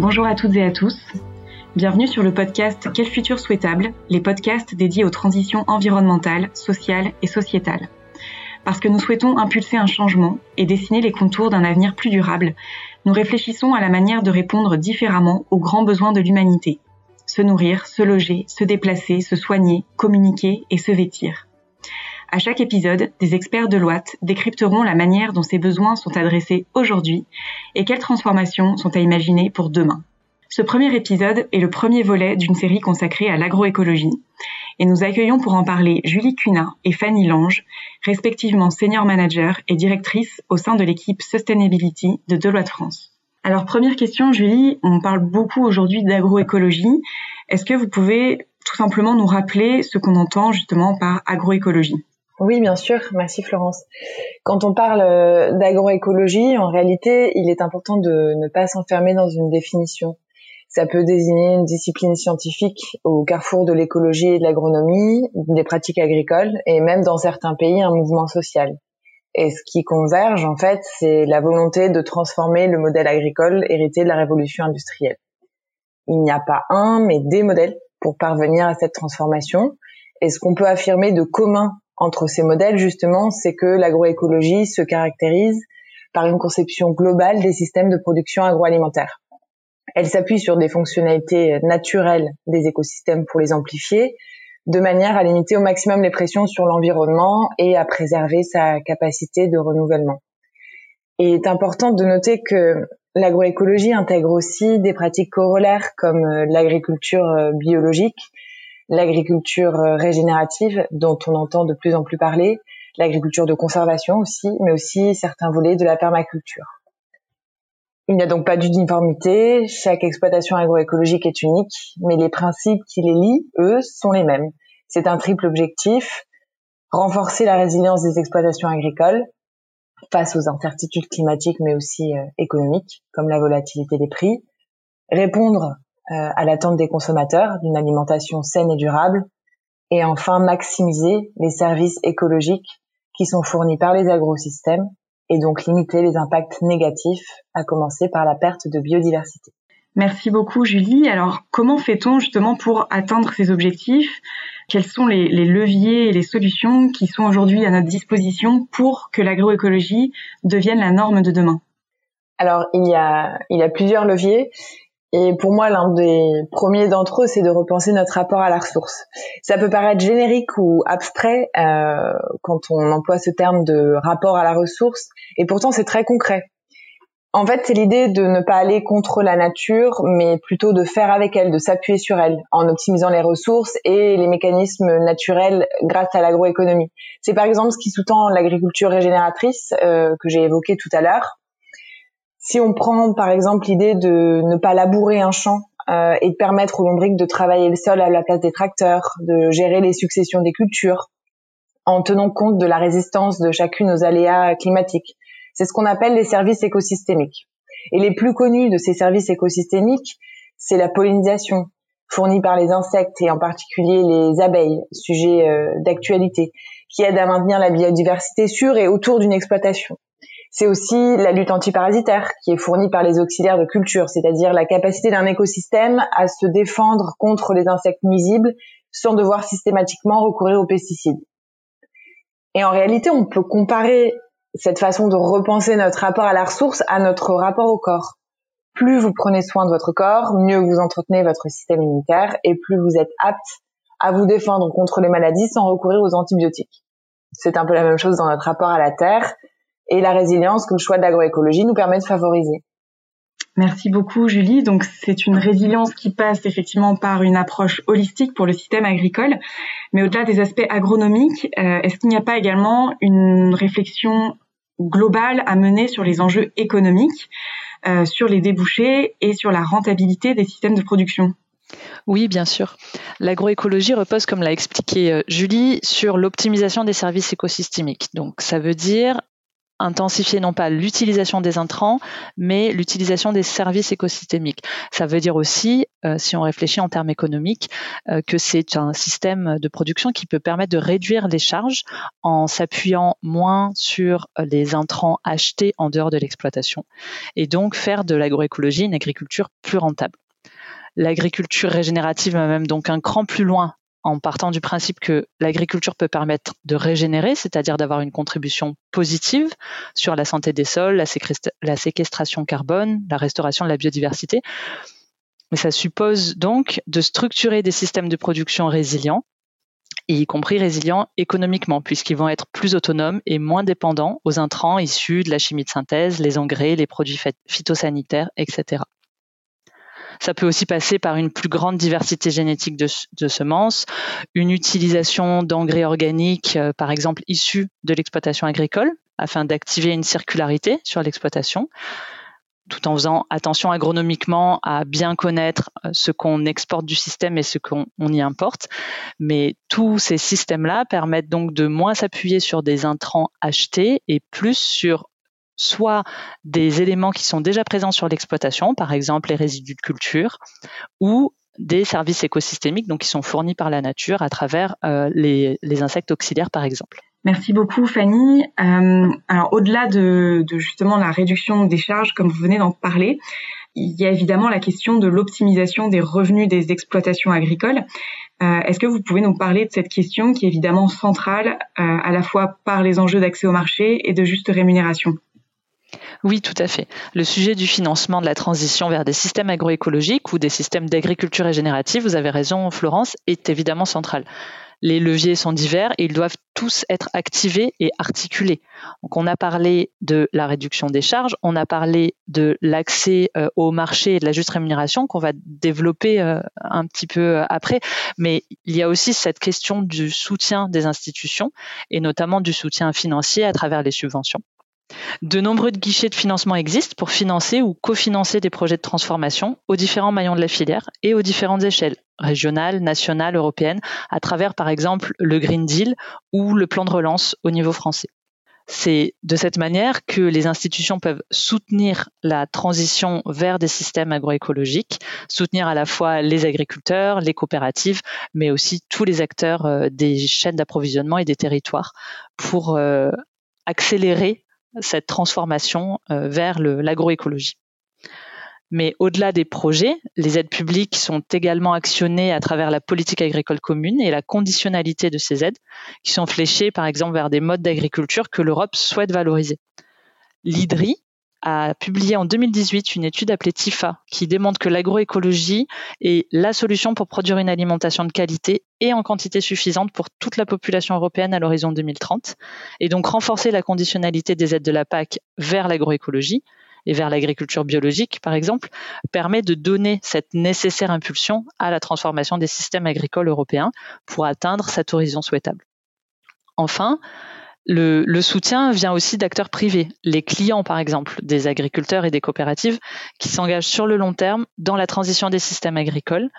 Bonjour à toutes et à tous. Bienvenue sur le podcast Quel futur souhaitable, les podcasts dédiés aux transitions environnementales, sociales et sociétales. Parce que nous souhaitons impulser un changement et dessiner les contours d'un avenir plus durable, nous réfléchissons à la manière de répondre différemment aux grands besoins de l'humanité. Se nourrir, se loger, se déplacer, se soigner, communiquer et se vêtir. À chaque épisode, des experts de l'OAT décrypteront la manière dont ces besoins sont adressés aujourd'hui et quelles transformations sont à imaginer pour demain. Ce premier épisode est le premier volet d'une série consacrée à l'agroécologie et nous accueillons pour en parler Julie Cunat et Fanny Lange, respectivement senior manager et directrice au sein de l'équipe Sustainability de Deloitte France. Alors première question Julie, on parle beaucoup aujourd'hui d'agroécologie. Est-ce que vous pouvez tout simplement nous rappeler ce qu'on entend justement par agroécologie? Oui, bien sûr. Merci Florence. Quand on parle euh, d'agroécologie, en réalité, il est important de ne pas s'enfermer dans une définition. Ça peut désigner une discipline scientifique au carrefour de l'écologie et de l'agronomie, des pratiques agricoles et même dans certains pays un mouvement social. Et ce qui converge, en fait, c'est la volonté de transformer le modèle agricole hérité de la révolution industrielle. Il n'y a pas un, mais des modèles pour parvenir à cette transformation. Et ce qu'on peut affirmer de commun entre ces modèles, justement, c'est que l'agroécologie se caractérise par une conception globale des systèmes de production agroalimentaire. Elle s'appuie sur des fonctionnalités naturelles des écosystèmes pour les amplifier, de manière à limiter au maximum les pressions sur l'environnement et à préserver sa capacité de renouvellement. il est important de noter que l'agroécologie intègre aussi des pratiques corollaires comme l'agriculture biologique, l'agriculture euh, régénérative dont on entend de plus en plus parler, l'agriculture de conservation aussi, mais aussi certains volets de la permaculture. Il n'y a donc pas d'uniformité, chaque exploitation agroécologique est unique, mais les principes qui les lient, eux, sont les mêmes. C'est un triple objectif, renforcer la résilience des exploitations agricoles face aux incertitudes climatiques mais aussi euh, économiques, comme la volatilité des prix, répondre à l'attente des consommateurs d'une alimentation saine et durable, et enfin maximiser les services écologiques qui sont fournis par les agrosystèmes et donc limiter les impacts négatifs, à commencer par la perte de biodiversité. Merci beaucoup Julie. Alors comment fait-on justement pour atteindre ces objectifs? Quels sont les, les, leviers et les solutions qui sont aujourd'hui à notre disposition pour que l'agroécologie devienne la norme de demain? Alors il y a, il y a plusieurs leviers et pour moi, l'un des premiers d'entre eux, c'est de repenser notre rapport à la ressource. Ça peut paraître générique ou abstrait euh, quand on emploie ce terme de rapport à la ressource, et pourtant c'est très concret. En fait, c'est l'idée de ne pas aller contre la nature, mais plutôt de faire avec elle, de s'appuyer sur elle, en optimisant les ressources et les mécanismes naturels grâce à l'agroéconomie. C'est par exemple ce qui sous-tend l'agriculture régénératrice euh, que j'ai évoqué tout à l'heure si on prend par exemple l'idée de ne pas labourer un champ euh, et de permettre aux lombriques de travailler le sol à la place des tracteurs, de gérer les successions des cultures, en tenant compte de la résistance de chacune aux aléas climatiques. C'est ce qu'on appelle les services écosystémiques. Et les plus connus de ces services écosystémiques, c'est la pollinisation, fournie par les insectes et en particulier les abeilles, sujet euh, d'actualité, qui aide à maintenir la biodiversité sûre et autour d'une exploitation. C'est aussi la lutte antiparasitaire qui est fournie par les auxiliaires de culture, c'est-à-dire la capacité d'un écosystème à se défendre contre les insectes nuisibles sans devoir systématiquement recourir aux pesticides. Et en réalité, on peut comparer cette façon de repenser notre rapport à la ressource à notre rapport au corps. Plus vous prenez soin de votre corps, mieux vous entretenez votre système immunitaire et plus vous êtes apte à vous défendre contre les maladies sans recourir aux antibiotiques. C'est un peu la même chose dans notre rapport à la terre et la résilience que le choix de l'agroécologie nous permet de favoriser. Merci beaucoup Julie. Donc c'est une résilience qui passe effectivement par une approche holistique pour le système agricole, mais au-delà des aspects agronomiques, euh, est-ce qu'il n'y a pas également une réflexion globale à mener sur les enjeux économiques, euh, sur les débouchés et sur la rentabilité des systèmes de production? Oui, bien sûr. L'agroécologie repose, comme l'a expliqué euh, Julie, sur l'optimisation des services écosystémiques. Donc, ça veut dire intensifier non pas l'utilisation des intrants, mais l'utilisation des services écosystémiques. Ça veut dire aussi, euh, si on réfléchit en termes économiques, euh, que c'est un système de production qui peut permettre de réduire les charges en s'appuyant moins sur les intrants achetés en dehors de l'exploitation et donc faire de l'agroécologie une agriculture plus rentable. L'agriculture régénérative va même donc un cran plus loin en partant du principe que l'agriculture peut permettre de régénérer, c'est-à-dire d'avoir une contribution positive sur la santé des sols, la, séquestration carbone, la restauration de la biodiversité. Mais ça suppose donc de structurer des systèmes de production résilients, y compris résilients économiquement, puisqu'ils vont être plus autonomes et moins dépendants aux intrants issus de la chimie de synthèse, les engrais, les produits phytosanitaires, etc. Ça peut aussi passer par une plus grande diversité génétique de, semences, une utilisation d'engrais organiques, euh, par exemple issus de l'exploitation agricole, afin d'activer une circularité sur l'exploitation tout en faisant attention agronomiquement à bien connaître euh, ce qu'on exporte du système et ce qu'on y importe. Mais tous ces systèmes-là permettent donc de moins s'appuyer sur des intrants achetés et plus sur soit des éléments qui sont déjà présents sur l'exploitation, par exemple les résidus de culture, ou des services écosystémiques qui sont fournis par la nature à travers euh, les, insectes auxiliaires par exemple. Merci beaucoup Fanny. Euh, alors au-delà de, justement la réduction des charges comme vous venez d'en parler, il y a évidemment la question de l'optimisation des revenus des exploitations agricoles. Euh, est-ce que vous pouvez nous parler de cette question qui est évidemment centrale à la fois par les enjeux d'accès au marché et de juste rémunération? Oui, tout à fait. Le sujet du financement de la transition vers des systèmes agroécologiques ou des systèmes d'agriculture régénérative, vous avez raison Florence, est évidemment central. Les leviers sont divers et ils doivent tous être activés et articulés. Donc on a parlé de la réduction des charges, on a parlé de l'accès euh, au marché et de la juste rémunération qu'on va développer euh, un petit peu euh, après, mais il y a aussi cette question du soutien des institutions et notamment du soutien financier à travers les subventions. De nombreux guichets de financement existent pour financer ou cofinancer des projets de transformation aux différents maillons de la filière et aux différentes échelles, régionales, nationales, européennes, à travers par exemple le Green Deal ou le plan de relance au niveau français. C'est de cette manière que les institutions peuvent soutenir la transition vers des systèmes agroécologiques, soutenir à la fois les agriculteurs, les coopératives, mais aussi tous les acteurs euh, des chaînes d'approvisionnement et des territoires pour euh, accélérer cette transformation euh, vers l'agroécologie. Mais au-delà des projets, les aides publiques sont également actionnées à travers la politique agricole commune et la conditionnalité de ces aides, qui sont fléchées par exemple vers des modes d'agriculture que l'Europe souhaite valoriser. L'IDRI, a publié en 2018 une étude appelée TIFA qui démontre que l'agroécologie est la solution pour produire une alimentation de qualité et en quantité suffisante pour toute la population européenne à l'horizon 2030 et donc renforcer la conditionnalité des aides de la PAC vers l'agroécologie et vers l'agriculture biologique, par exemple, permet de donner cette nécessaire impulsion à la transformation des systèmes agricoles européens pour atteindre cet horizon souhaitable. Enfin, le, soutien vient aussi d'acteurs privés, les clients par exemple, des agriculteurs et des coopératives qui s'engagent sur le long terme dans la transition des systèmes agricoles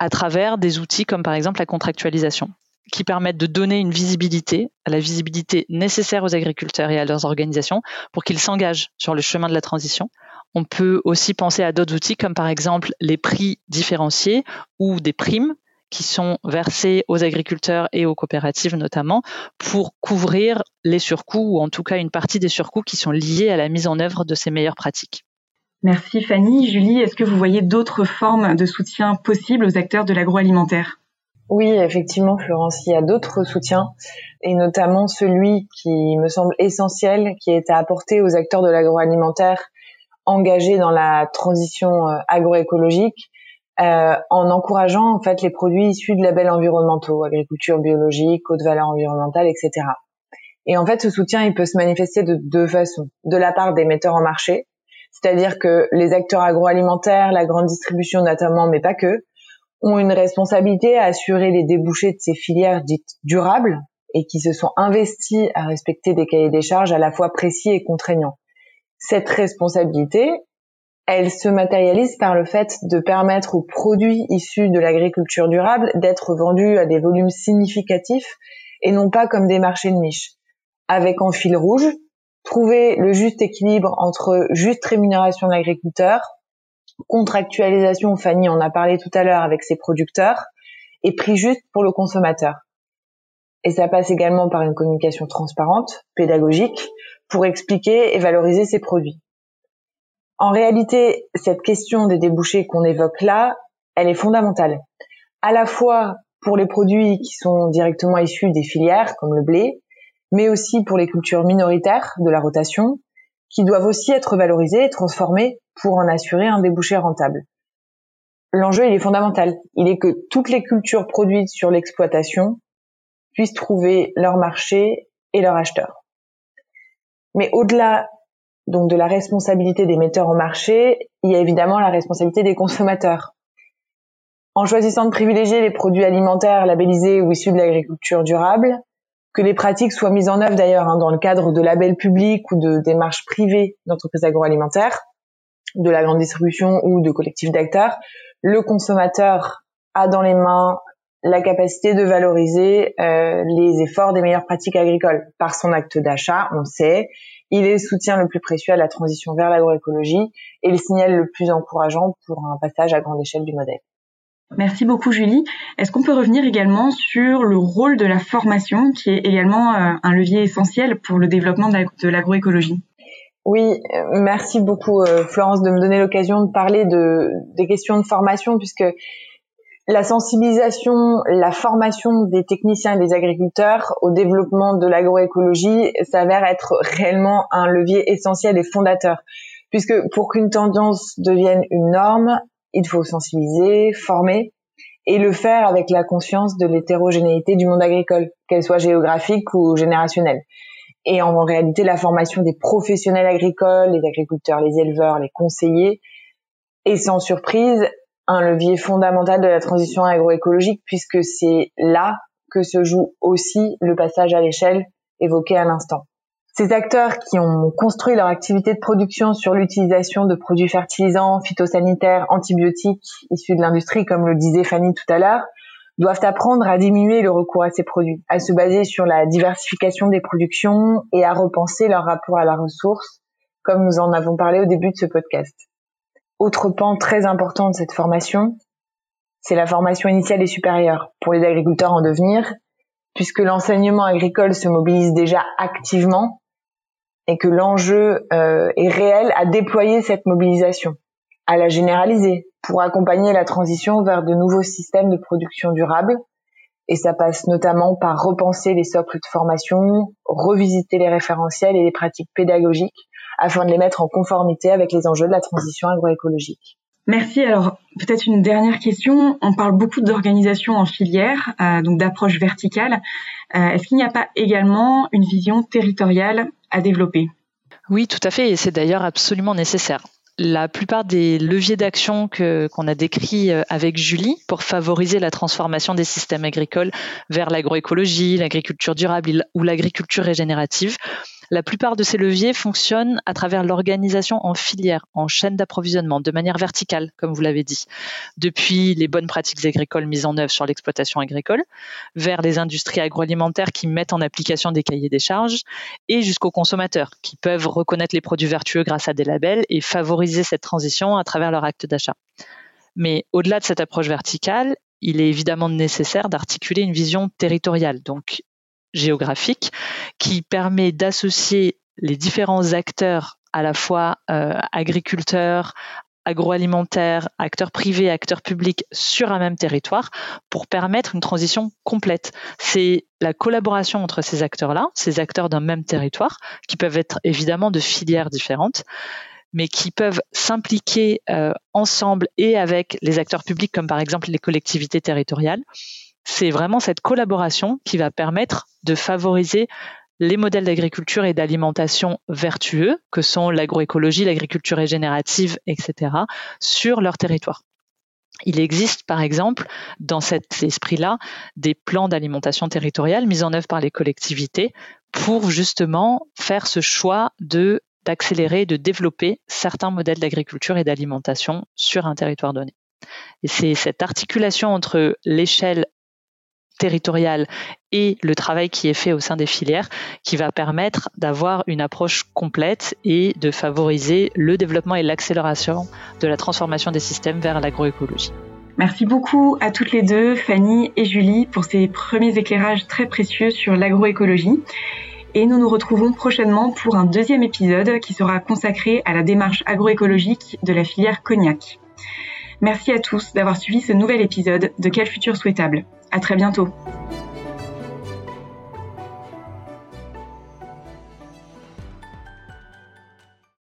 à travers des outils comme par exemple la contractualisation qui permettent de donner une visibilité, à la visibilité nécessaire aux agriculteurs et à leurs organisations pour qu'ils s'engagent sur le chemin de la transition. On peut aussi penser à d'autres outils comme par exemple les prix différenciés ou des primes qui sont versés aux agriculteurs et aux coopératives notamment pour couvrir les surcoûts ou en tout cas une partie des surcoûts qui sont liés à la mise en œuvre de ces meilleures pratiques. Merci Fanny. Julie, est-ce que vous voyez d'autres formes de soutien possibles aux acteurs de l'agroalimentaire? Oui, effectivement, Florence, il y a d'autres soutiens, et notamment celui qui me semble essentiel, qui est à apporter aux acteurs de l'agroalimentaire engagés dans la transition euh, agroécologique, euh, en encourageant en fait les produits issus de labels environnementaux, agriculture biologique, haute valeur environnementale, etc. Et en fait, ce soutien, il peut se manifester de deux façons. De la part des metteurs en marché, c'est-à-dire que les acteurs agroalimentaires, la grande distribution notamment, mais pas que, ont une responsabilité à assurer les débouchés de ces filières dites durables et qui se sont investis à respecter des cahiers des charges à la fois précis et contraignants. Cette responsabilité, elle se matérialise par le fait de permettre aux produits issus de l'agriculture durable d'être vendus à des volumes significatifs et non pas comme des marchés de niche, avec en fil rouge trouver le juste équilibre entre juste rémunération de l'agriculteur, contractualisation, Fanny en a parlé tout à l'heure avec ses producteurs, et prix juste pour le consommateur. Et ça passe également par une communication transparente, pédagogique, pour expliquer et valoriser ses produits. En réalité, cette question des débouchés qu'on évoque là, elle est fondamentale. À la fois pour les produits qui sont directement issus des filières, comme le blé, mais aussi pour les cultures minoritaires de la rotation, qui doivent aussi être valorisées et transformées pour en assurer un débouché rentable. L'enjeu, il est fondamental. Il est que toutes les cultures produites sur l'exploitation puissent trouver leur marché et leur acheteur. Mais au-delà donc de la responsabilité des metteurs au marché, il y a évidemment la responsabilité des consommateurs. En choisissant de privilégier les produits alimentaires labellisés ou issus de l'agriculture durable, que les pratiques soient mises en œuvre d'ailleurs hein, dans le cadre de labels publics ou de démarches privées d'entreprises agroalimentaires, de la grande distribution ou de collectifs d'acteurs, le consommateur a dans les mains la capacité de valoriser euh, les efforts des meilleures pratiques agricoles par son acte d'achat, on sait. Il est le soutien le plus précieux à la transition vers l'agroécologie et le signal le plus encourageant pour un passage à grande échelle du modèle. Merci beaucoup Julie. Est-ce qu'on peut revenir également sur le rôle de la formation qui est également euh, un levier essentiel pour le développement de l'agroécologie? Oui, merci beaucoup euh, Florence de me donner l'occasion de parler de des questions de formation puisque la sensibilisation, la formation des techniciens et des agriculteurs au développement de l'agroécologie s'avère être réellement un levier essentiel et fondateur puisque pour qu'une tendance devienne une norme, il faut sensibiliser, former et le faire avec la conscience de l'hétérogénéité du monde agricole, qu'elle soit géographique ou générationnelle. Et en réalité, la formation des professionnels agricoles, les agriculteurs, les éleveurs, les conseillers, est sans surprise un levier fondamental de la transition agroécologique puisque c'est là que se joue aussi le passage à l'échelle évoqué à l'instant. Ces acteurs qui ont construit leur activité de production sur l'utilisation de produits fertilisants, phytosanitaires, antibiotiques issus de l'industrie, comme le disait Fanny tout à l'heure, doivent apprendre à diminuer le recours à ces produits, à se baser sur la diversification des productions et à repenser leur rapport à la ressource, comme nous en avons parlé au début de ce podcast. Autre pan très important de cette formation, c'est la formation initiale et supérieure pour les agriculteurs en devenir, puisque l'enseignement agricole se mobilise déjà activement et que l'enjeu euh, est réel à déployer cette mobilisation, à la généraliser pour accompagner la transition vers de nouveaux systèmes de production durable. Et ça passe notamment par repenser les socles de formation, revisiter les référentiels et les pratiques pédagogiques afin de les mettre en conformité avec les enjeux de la transition agroécologique. Merci. Alors peut-être une dernière question. On parle beaucoup d'organisation en filière, euh, donc d'approche verticale. Euh, est-ce qu'il n'y a pas également une vision territoriale à développer? Oui, tout à fait, et c'est d'ailleurs absolument nécessaire. La plupart des leviers d'action qu'on a décrits euh, avec Julie pour favoriser la transformation des systèmes agricoles vers l'agroécologie, l'agriculture durable ou l'agriculture régénérative la plupart de ces leviers fonctionnent à travers l'organisation en filière, en chaîne d'approvisionnement, de manière verticale, comme vous l'avez dit, depuis les bonnes pratiques agricoles mises en œuvre sur l'exploitation agricole, vers les industries agroalimentaires qui mettent en application des cahiers des charges, et jusqu'aux consommateurs qui peuvent reconnaître les produits vertueux grâce à des labels et favoriser cette transition à travers leur acte d'achat. Mais au-delà de cette approche verticale, il est évidemment nécessaire d'articuler une vision territoriale, donc géographique qui permet d'associer les différents acteurs, à la fois euh, agriculteurs, agroalimentaires, acteurs privés, acteurs publics sur un même territoire pour permettre une transition complète. C'est la collaboration entre ces acteurs-là, ces acteurs d'un même territoire, qui peuvent être évidemment de filières différentes, mais qui peuvent s'impliquer euh, ensemble et avec les acteurs publics, comme par exemple les collectivités territoriales, c'est vraiment cette collaboration qui va permettre de favoriser les modèles d'agriculture et d'alimentation vertueux, que sont l'agroécologie, l'agriculture régénérative, etc., sur leur territoire. Il existe, par exemple, dans cet esprit-là, des plans d'alimentation territoriale mis en œuvre par les collectivités pour justement faire ce choix d'accélérer, de développer certains modèles d'agriculture et d'alimentation sur un territoire donné. Et c'est cette articulation entre l'échelle territoriale et le travail qui est fait au sein des filières qui va permettre d'avoir une approche complète et de favoriser le développement et l'accélération de la transformation des systèmes vers l'agroécologie. Merci beaucoup à toutes les deux, Fanny et Julie, pour ces premiers éclairages très précieux sur l'agroécologie. Et nous nous retrouvons prochainement pour un deuxième épisode qui sera consacré à la démarche agroécologique de la filière cognac. Merci à tous d'avoir suivi ce nouvel épisode de Quel futur souhaitable. À très bientôt.